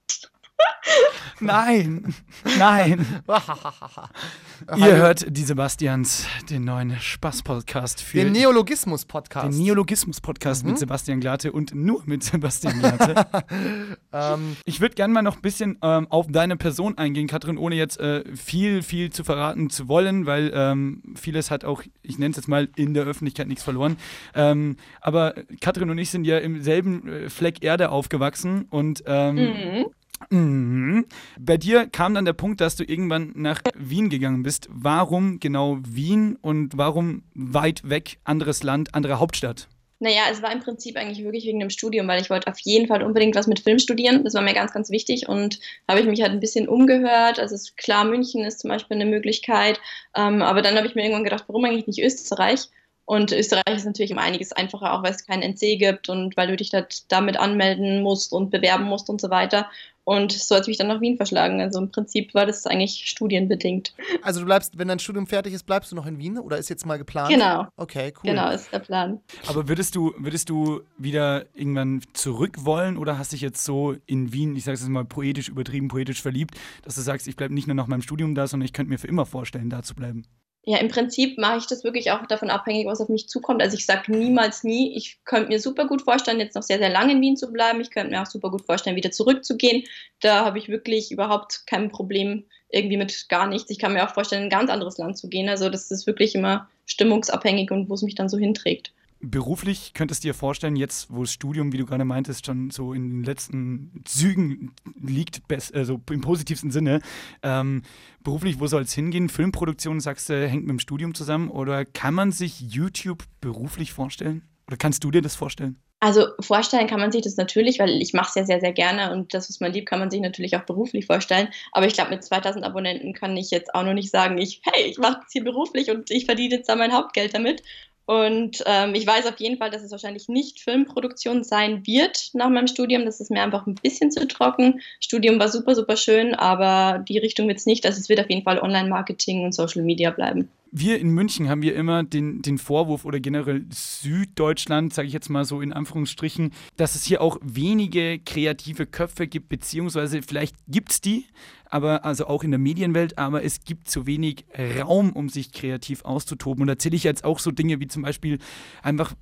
Nein, nein. Ihr hört die Sebastians, den neuen Spaß-Podcast für Den Neologismus-Podcast. den Neologismus-Podcast Mhm. mit Sebastian Glate und nur mit Sebastian Glate. ähm, Ich würde gerne mal noch ein bisschen ähm, auf deine Person eingehen, Katrin, ohne jetzt äh, viel, viel zu verraten zu wollen, weil ähm, vieles hat auch, ich nenne es jetzt mal, in der Öffentlichkeit nichts verloren. Ähm, aber Katrin und ich sind ja im selben äh, Fleck Erde aufgewachsen und ähm, Mhm. Mhm. Bei dir kam dann der Punkt, dass du irgendwann nach Wien gegangen bist. Warum genau Wien und warum weit weg, anderes Land, andere Hauptstadt? Naja, es war im Prinzip eigentlich wirklich wegen dem Studium, weil ich wollte auf jeden Fall unbedingt was mit Film studieren. Das war mir ganz, ganz wichtig und habe ich mich halt ein bisschen umgehört. Also ist klar, München ist zum Beispiel eine Möglichkeit, ähm, aber dann habe ich mir irgendwann gedacht, warum eigentlich nicht Österreich? Und Österreich ist natürlich um einiges einfacher, auch weil es keinen NC gibt und weil du dich damit anmelden musst und bewerben musst und so weiter. Und so hat es mich dann nach Wien verschlagen. Also im Prinzip war das eigentlich studienbedingt. also du bleibst, wenn dein Studium fertig ist, bleibst du noch in Wien oder ist jetzt mal geplant? Genau, Okay, cool. genau, ist der Plan. Aber würdest du, würdest du wieder irgendwann zurück wollen oder hast dich jetzt so in Wien, ich sage es jetzt mal poetisch, übertrieben poetisch verliebt, dass du sagst, ich bleibe nicht nur nach meinem Studium da, sondern ich könnte mir für immer vorstellen, da zu bleiben? Ja, im Prinzip mache ich das wirklich auch davon abhängig, was auf mich zukommt. Also ich sage niemals nie. Ich könnte mir super gut vorstellen, jetzt noch sehr, sehr lange in Wien zu bleiben. Ich könnte mir auch super gut vorstellen, wieder zurückzugehen. Da habe ich wirklich überhaupt kein Problem irgendwie mit gar nichts. Ich kann mir auch vorstellen, in ein ganz anderes Land zu gehen. Also das ist wirklich immer stimmungsabhängig und wo es mich dann so hinträgt. Beruflich könntest du dir vorstellen, jetzt wo das Studium, wie du gerade meintest, schon so in den letzten Zügen liegt, also im positivsten Sinne, ähm, beruflich, wo soll es hingehen? Filmproduktion, sagst du, hängt mit dem Studium zusammen? Oder kann man sich YouTube beruflich vorstellen? Oder kannst du dir das vorstellen? Also vorstellen kann man sich das natürlich, weil ich mache es ja sehr, sehr gerne und das, was man liebt, kann man sich natürlich auch beruflich vorstellen. Aber ich glaube, mit 2000 Abonnenten kann ich jetzt auch noch nicht sagen, ich, hey, ich mache es hier beruflich und ich verdiene jetzt da mein Hauptgeld damit. Und ähm, ich weiß auf jeden Fall, dass es wahrscheinlich nicht Filmproduktion sein wird nach meinem Studium. Das ist mir einfach ein bisschen zu trocken. Studium war super, super schön, aber die Richtung wird es nicht. Also es wird auf jeden Fall Online-Marketing und Social Media bleiben. Wir in München haben wir immer den, den Vorwurf oder generell Süddeutschland, sage ich jetzt mal so in Anführungsstrichen, dass es hier auch wenige kreative Köpfe gibt, beziehungsweise vielleicht gibt es die, aber also auch in der Medienwelt, aber es gibt zu wenig Raum, um sich kreativ auszutoben. Und da zähle ich jetzt auch so Dinge wie zum Beispiel einfach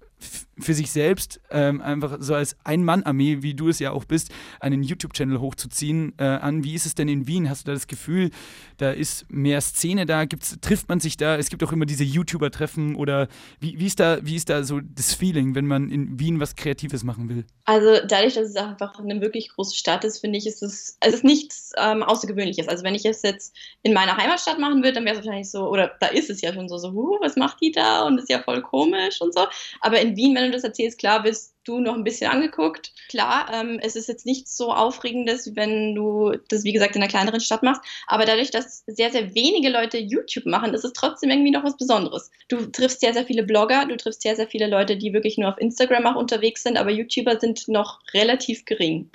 für sich selbst, ähm, einfach so als Ein-Mann-Armee, wie du es ja auch bist, einen YouTube-Channel hochzuziehen äh, an. Wie ist es denn in Wien? Hast du da das Gefühl, da ist mehr Szene da? Gibt's, trifft man sich da? Es gibt auch immer diese YouTuber-Treffen oder wie, wie, ist da, wie ist da so das Feeling, wenn man in Wien was Kreatives machen will? Also dadurch, dass es einfach eine wirklich große Stadt ist, finde ich, ist es, es ist nichts ähm, Außergewöhnliches. Also wenn ich es jetzt in meiner Heimatstadt machen würde, dann wäre es wahrscheinlich so, oder da ist es ja schon so, so, huh, was macht die da? Und ist ja voll komisch und so. Aber in Wien, wenn du das erzählst, klar wirst du noch ein bisschen angeguckt. Klar, ähm, es ist jetzt nichts so Aufregendes, wenn du das, wie gesagt, in einer kleineren Stadt machst. Aber dadurch, dass sehr, sehr wenige Leute YouTube machen, ist es trotzdem irgendwie noch was Besonderes. Du triffst sehr, sehr viele Blogger, du triffst sehr, sehr viele Leute, die wirklich nur auf Instagram auch unterwegs sind, aber YouTuber sind noch relativ gering.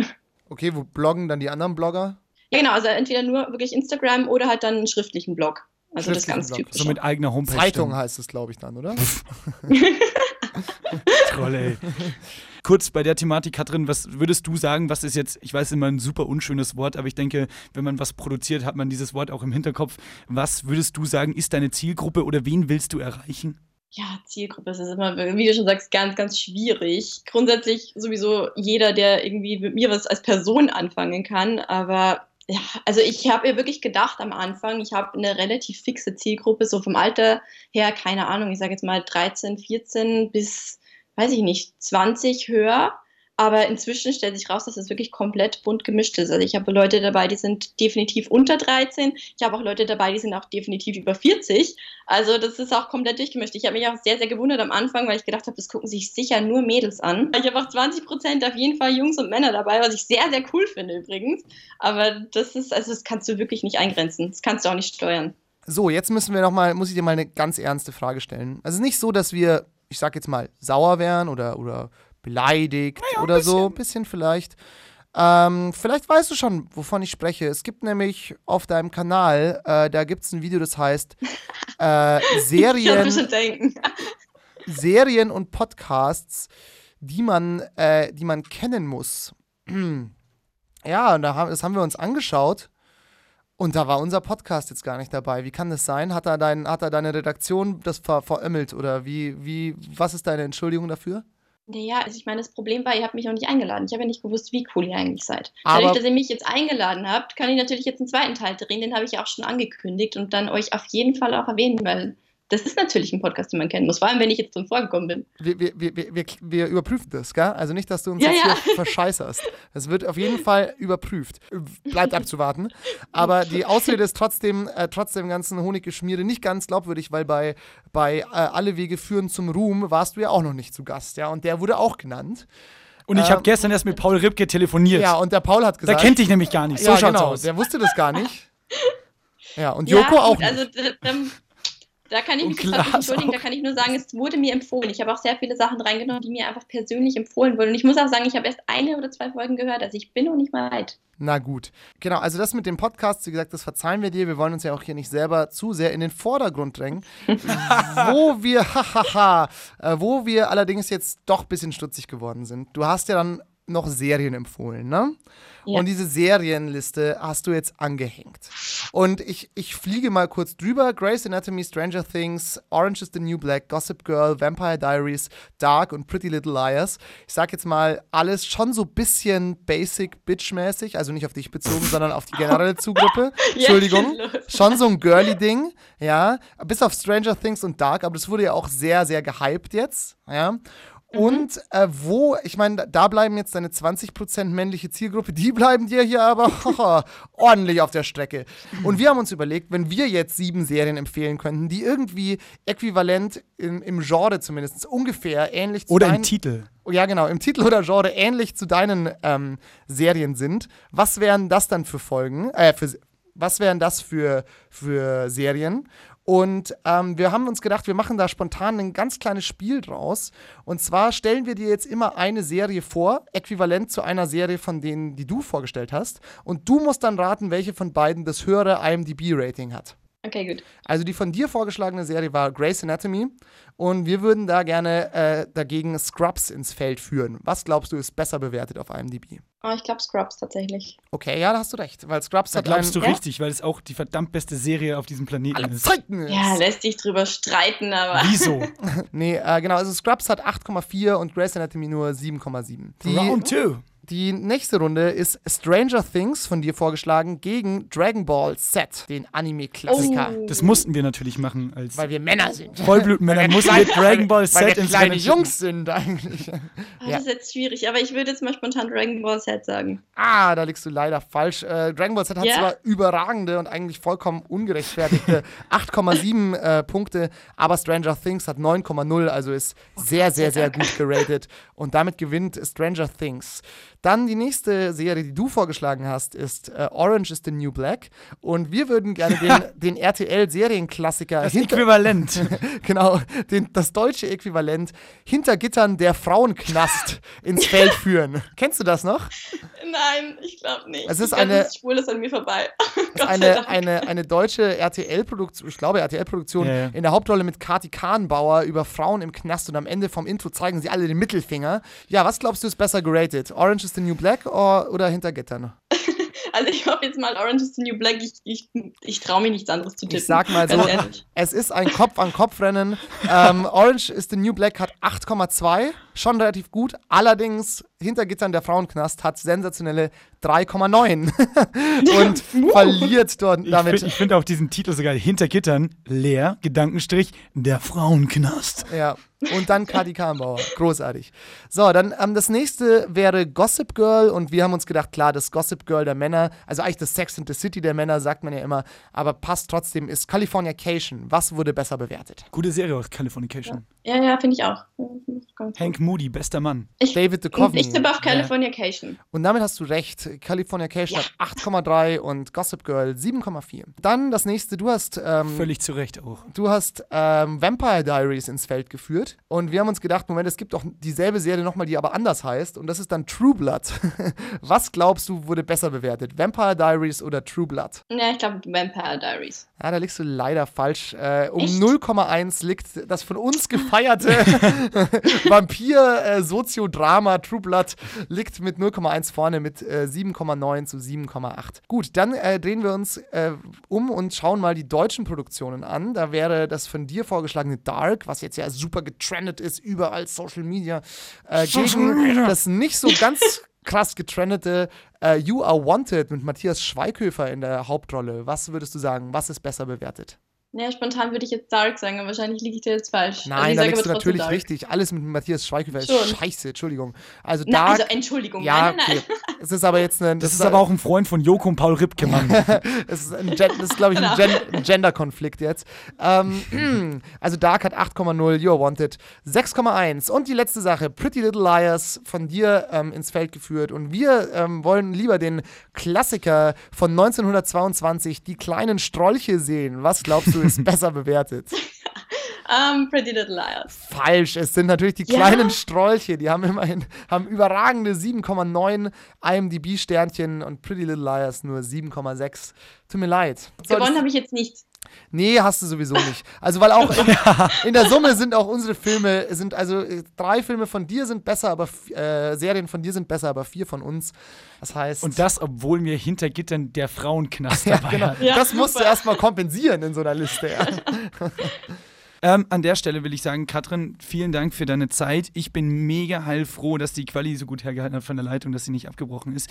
Okay, wo bloggen dann die anderen Blogger? Ja, genau, also entweder nur wirklich Instagram oder halt dann einen schriftlichen Blog. Also das ganz Blog. typische. So mit eigener Homepage. Zeitung heißt es, glaube ich, dann, oder? Troll, ey. Kurz bei der Thematik, Katrin, was würdest du sagen, was ist jetzt, ich weiß immer ein super unschönes Wort, aber ich denke, wenn man was produziert, hat man dieses Wort auch im Hinterkopf. Was würdest du sagen, ist deine Zielgruppe oder wen willst du erreichen? Ja, Zielgruppe ist immer, wie du schon sagst, ganz, ganz schwierig. Grundsätzlich sowieso jeder, der irgendwie mit mir was als Person anfangen kann, aber ja, also ich habe mir wirklich gedacht am Anfang, ich habe eine relativ fixe Zielgruppe, so vom Alter her, keine Ahnung, ich sage jetzt mal 13, 14 bis, weiß ich nicht, 20 höher. Aber inzwischen stellt sich raus, dass es wirklich komplett bunt gemischt ist. Also ich habe Leute dabei, die sind definitiv unter 13. Ich habe auch Leute dabei, die sind auch definitiv über 40. Also das ist auch komplett durchgemischt. Ich habe mich auch sehr, sehr gewundert am Anfang, weil ich gedacht habe, das gucken sich sicher nur Mädels an. Ich habe auch 20 Prozent auf jeden Fall Jungs und Männer dabei, was ich sehr, sehr cool finde übrigens. Aber das ist, also das kannst du wirklich nicht eingrenzen. Das kannst du auch nicht steuern. So, jetzt müssen wir noch mal, muss ich dir mal eine ganz ernste Frage stellen. Also nicht so, dass wir, ich sag jetzt mal, sauer wären oder, oder beleidigt oder so, ein bisschen vielleicht. Ähm, vielleicht weißt du schon, wovon ich spreche. Es gibt nämlich auf deinem Kanal, äh, da gibt es ein Video, das heißt äh, Serien. Serien und Podcasts, die man, äh, die man kennen muss. ja, und da haben, das haben wir uns angeschaut. Und da war unser Podcast jetzt gar nicht dabei. Wie kann das sein? Hat da, dein, hat da deine Redaktion das ver verömmelt oder wie, wie, was ist deine Entschuldigung dafür? Naja, also ich meine, das Problem war, ihr habt mich auch nicht eingeladen. Ich habe ja nicht gewusst, wie cool ihr eigentlich seid. Aber- Dadurch, dass ihr mich jetzt eingeladen habt, kann ich natürlich jetzt einen zweiten Teil drehen. Den habe ich ja auch schon angekündigt und dann euch auf jeden Fall auch erwähnen, weil das ist natürlich ein Podcast, den man kennen muss. Vor allem, wenn ich jetzt drin vorgekommen bin. Wir, wir, wir, wir, wir- wir überprüfen das, gell? Also nicht, dass du uns Ja, jetzt ja. hier verscheißerst. Es wird auf jeden Fall überprüft. Bleibt abzuwarten. Aber die Ausrede ist trotzdem, äh, trotz dem ganzen Honiggeschmiere nicht ganz glaubwürdig, weil bei, bei äh, Alle Wege führen zum Ruhm warst du ja auch noch nicht zu Gast, ja? Und der wurde auch genannt. Und ich Ähm, habe gestern erst mit Paul Ripke telefoniert. Ja, und der Paul hat da gesagt. kennt dich nämlich gar nicht. So ja, schaut's genau, aus. der wusste das gar nicht. Ja, und Joko ja, auch gut, nicht. also da, da, kann ich mich jetzt Klaas entschuldigen, da kann ich nur sagen, es wurde mir empfohlen. Ich habe auch sehr viele Sachen reingenommen, die mir einfach persönlich empfohlen wurden. Und ich muss auch sagen, ich habe erst eine oder zwei Folgen gehört, also ich bin noch nicht mal weit. Na gut. Genau, also das mit dem Podcast, wie gesagt, das verzeihen wir dir. Wir wollen uns ja auch hier nicht selber zu sehr in den Vordergrund drängen. wo wir, hahaha, äh, wo wir allerdings jetzt doch ein bisschen stutzig geworden sind. Du hast ja dann noch Serien empfohlen, ne? Ja. Und diese Serienliste hast du jetzt angehängt. Und ich, ich fliege mal kurz drüber. Grey's Anatomy, Stranger Things, Orange is the New Black, Gossip Girl, Vampire Diaries, Dark und Pretty Little Liars. Ich sag jetzt mal alles schon so bisschen basic bitch-mäßig, also nicht auf dich bezogen, sondern auf die generelle Zugruppe. Entschuldigung. Schon so ein girly-Ding, ja. Bis auf Stranger Things und Dark, aber das wurde ja auch sehr, sehr gehypt jetzt, ja. Und äh, wo, ich meine, da bleiben jetzt deine 20% männliche Zielgruppe, die bleiben dir hier aber ordentlich auf der Strecke. Und wir haben uns überlegt, wenn wir jetzt sieben Serien empfehlen könnten, die irgendwie äquivalent im, im Genre zumindest ungefähr ähnlich zu Oder im deinen- Titel. ja, genau, im Titel oder Genre ähnlich zu deinen ähm, Serien sind, was wären das dann für Folgen? Äh, für, was wären das für, für Serien? Und ähm, wir haben uns gedacht, wir machen da spontan ein ganz kleines Spiel draus. Und zwar stellen wir dir jetzt immer eine Serie vor, äquivalent zu einer Serie von denen, die du vorgestellt hast. Und du musst dann raten, welche von beiden das höhere IMDb-Rating hat. Okay, gut. Also die von dir vorgeschlagene Serie war Grey's Anatomy und wir würden da gerne äh, dagegen Scrubs ins Feld führen. Was glaubst du ist besser bewertet auf IMDb? Oh, ich glaube Scrubs tatsächlich. Okay, ja, da hast du recht, weil Scrubs Da hat glaubst du einen Ja? richtig, weil es auch die verdammt beste Serie auf diesem Planeten ist. Zeiten ist. Ja, lässt sich drüber streiten, aber. Wieso? Nee, äh, genau, also Scrubs hat 8,4 und Grey's Anatomy nur 7,7. Die, Round 2. die nächste Runde ist Stranger Things von dir vorgeschlagen gegen Dragon Ball Z, den Anime-Klassiker. Oh. Das mussten wir natürlich machen als Weil wir Männer sind. Vollblutmänner. Mussten wir Dragon Ball Weil Z wir ins kleine Rennen Jungs sind eigentlich. Ja. Das ist jetzt schwierig, aber ich würde jetzt mal spontan Dragon Ball Z sagen. Ah, da liegst du leider falsch. Äh, Dragon Ball Z hat Ja? zwar überragende und eigentlich vollkommen ungerechtfertigte 8,7 äh, Punkte, aber Stranger Things hat 9,0, also ist sehr, sehr, sehr gut geratet. Und damit gewinnt Stranger Things. Dann die nächste Serie, die du vorgeschlagen hast, ist äh, Orange is the New Black. Und wir würden gerne den, den RTL-Serienklassiker Das Äquivalent. genau, den, das deutsche Äquivalent hinter Gittern der Frauenknast ins Feld führen. Kennst du das noch? Nein, ich glaube nicht. Es ist ich eine- Das Schwul ist an mir vorbei. Sei eine, eine, eine deutsche RTL-Produktion, ich glaube RTL-Produktion, Ja, ja. in der Hauptrolle mit Kati Kahnbauer über Frauen im Knast und am Ende vom Intro zeigen sie alle den Mittelfinger. Ja, was glaubst du ist besser geratet? Orange is the New Black or, oder hinter Gittern? Also ich hoffe jetzt mal Orange is the New Black. Ich, ich, ich traue mich nichts anderes zu tippen. Ich sag mal so, es ist ein Kopf-an-Kopf-Rennen. ähm, Orange is the New Black hat 8,2, schon relativ gut. Allerdings hinter Gittern der Frauenknast hat sensationelle 3,9 und verliert dort Ich damit. finde ich find auch diesen Titel sogar hinter Gittern, leer, Gedankenstrich, der Frauenknast. Ja, und dann Kati Kahnbauer. Großartig. So, dann ähm, das nächste wäre Gossip Girl und wir haben uns gedacht, klar, das Gossip Girl der Männer, also eigentlich das Sex and the City der Männer, sagt man ja immer, aber passt trotzdem, ist Californication. Was wurde besser bewertet? Gute Serie aus Californication. Ja, ja, finde ich auch. Hank Moody, bester Mann. Ich, David Duchovny. ich tippe auf Californication. Und damit hast du recht. Californication hat 8,3 und Gossip Girl 7,4. Dann das nächste, du hast ähm, Völlig zu Recht auch. Du hast ähm, Vampire Diaries ins Feld geführt und wir haben uns gedacht, Moment, es gibt doch dieselbe Serie nochmal, die aber anders heißt und das ist dann True Blood. Was glaubst du, wurde besser bewertet? Vampire Diaries oder True Blood? Ja, ich glaube Vampire Diaries. Ja, da liegst du leider falsch. Äh, um Echt? 0,1 liegt das von uns gefeierte Ihr äh, Soziodrama True Blood liegt mit 0,1 vorne mit äh, 7,9 zu 7,8. Gut, dann äh, drehen wir uns äh, um und schauen mal die deutschen Produktionen an. Da wäre das von dir vorgeschlagene Dark, was jetzt ja super getrendet ist, überall Social Media, äh, gegen das nicht so ganz krass getrendete äh, You Are Wanted mit Matthias Schweighöfer in der Hauptrolle. Was würdest du sagen? Was ist besser bewertet? Naja, spontan würde ich jetzt Dark sagen, aber wahrscheinlich liege ich dir jetzt falsch. Also Nein, ich da sage liegst du natürlich Dark. richtig. Alles mit Matthias Schweighöfer ist scheiße, Entschuldigung. Also Na, Dark. also Entschuldigung, ja, nein, nein, okay. Es ist aber jetzt ein. Das ist aber auch ein Freund von Joko und Paul Ripke, Mann. Es ist, ein Gen das ist, glaube ich, ein, Gen ein Gender-Konflikt jetzt. Ähm, also Dark hat 8,0, You're Wanted 6,1. Und die letzte Sache, Pretty Little Liars, von dir ähm, ins Feld geführt. Und wir ähm, wollen lieber den Klassiker von 1922, Die kleinen Strolche, sehen. Was glaubst du, ist besser bewertet? Um, Pretty Little Liars. Falsch, es sind natürlich die Ja? kleinen Strolche, die haben immerhin haben überragende 7,9 IMDb-Sternchen und Pretty Little Liars nur 7,6. Tut mir leid. Gewonnen habe ich jetzt nicht. Nee, hast du sowieso nicht. Also, weil auch in, in der Summe sind auch unsere Filme, sind also drei Filme von dir sind besser, aber äh, Serien von dir sind besser, aber vier von uns. Das heißt. Und das, obwohl mir hinter Gittern der Frauenknast ja, dabei genau. hat. Ja, das musst du super. erstmal kompensieren in so einer Liste. Ja. Ähm, an der Stelle will ich sagen, Katrin, vielen Dank für deine Zeit. Ich bin mega heilfroh, dass die Quali so gut hergehalten hat von der Leitung, dass sie nicht abgebrochen ist.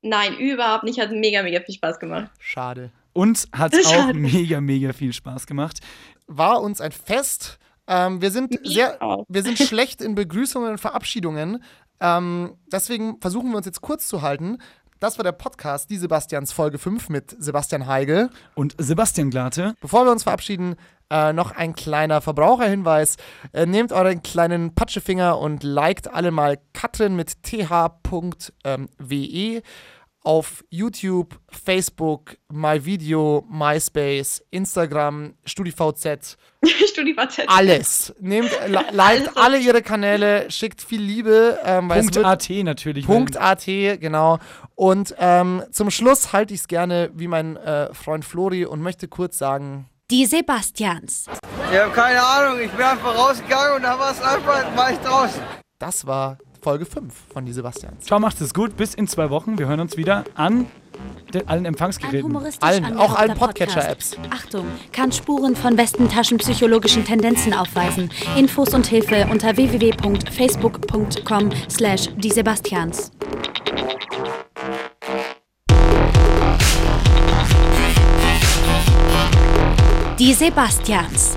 Nein, überhaupt nicht. Hat mega, mega viel Spaß gemacht. Schade. Uns hat es auch mega, mega viel Spaß gemacht. War uns ein Fest. Ähm, wir sind sehr, auch. wir sind schlecht in Begrüßungen und Verabschiedungen. Ähm, deswegen versuchen wir uns jetzt kurz zu halten. Das war der Podcast, die Sebastians Folge 5 mit Sebastian Heigel. Und Sebastian Glate, Bevor wir uns verabschieden, äh, noch ein kleiner Verbraucherhinweis. Äh, nehmt euren kleinen Patschefinger und liked alle mal Katrin mit th.we auf YouTube, Facebook, MyVideo, MySpace, Instagram, StudiVZ, StudiVZ. alles. Nehmt, li- liked alle ihre Kanäle, schickt viel Liebe. Ähm, Punkt wird- AT natürlich. Punkt AT, genau. Und ähm, zum Schluss halte ich es gerne wie mein äh, Freund Flori und möchte kurz sagen, Die Sebastians. Ich habe keine Ahnung, ich bin einfach rausgegangen und da war es einfach, war ich draußen. das war Folge 5 von die Sebastians. Ciao, macht es gut. Bis in zwei Wochen. Wir hören uns wieder an den, allen Empfangsgeräten. Allen, auch allen Podcatcher-Apps. Achtung, kann Spuren von Westentaschenpsychologischen Tendenzen aufweisen. Infos und Hilfe unter www.facebook.com slash die Sebastians. Die Sebastians.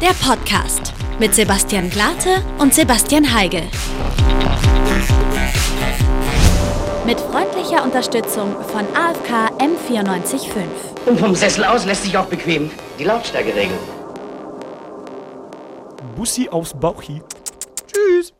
Der Podcast mit Sebastian Glate und Sebastian Heigel. Mit freundlicher Unterstützung von AFK M945. Und vom Sessel aus lässt sich auch bequem die Lautstärke regeln. Bussi aufs Bauchi. Tschüss.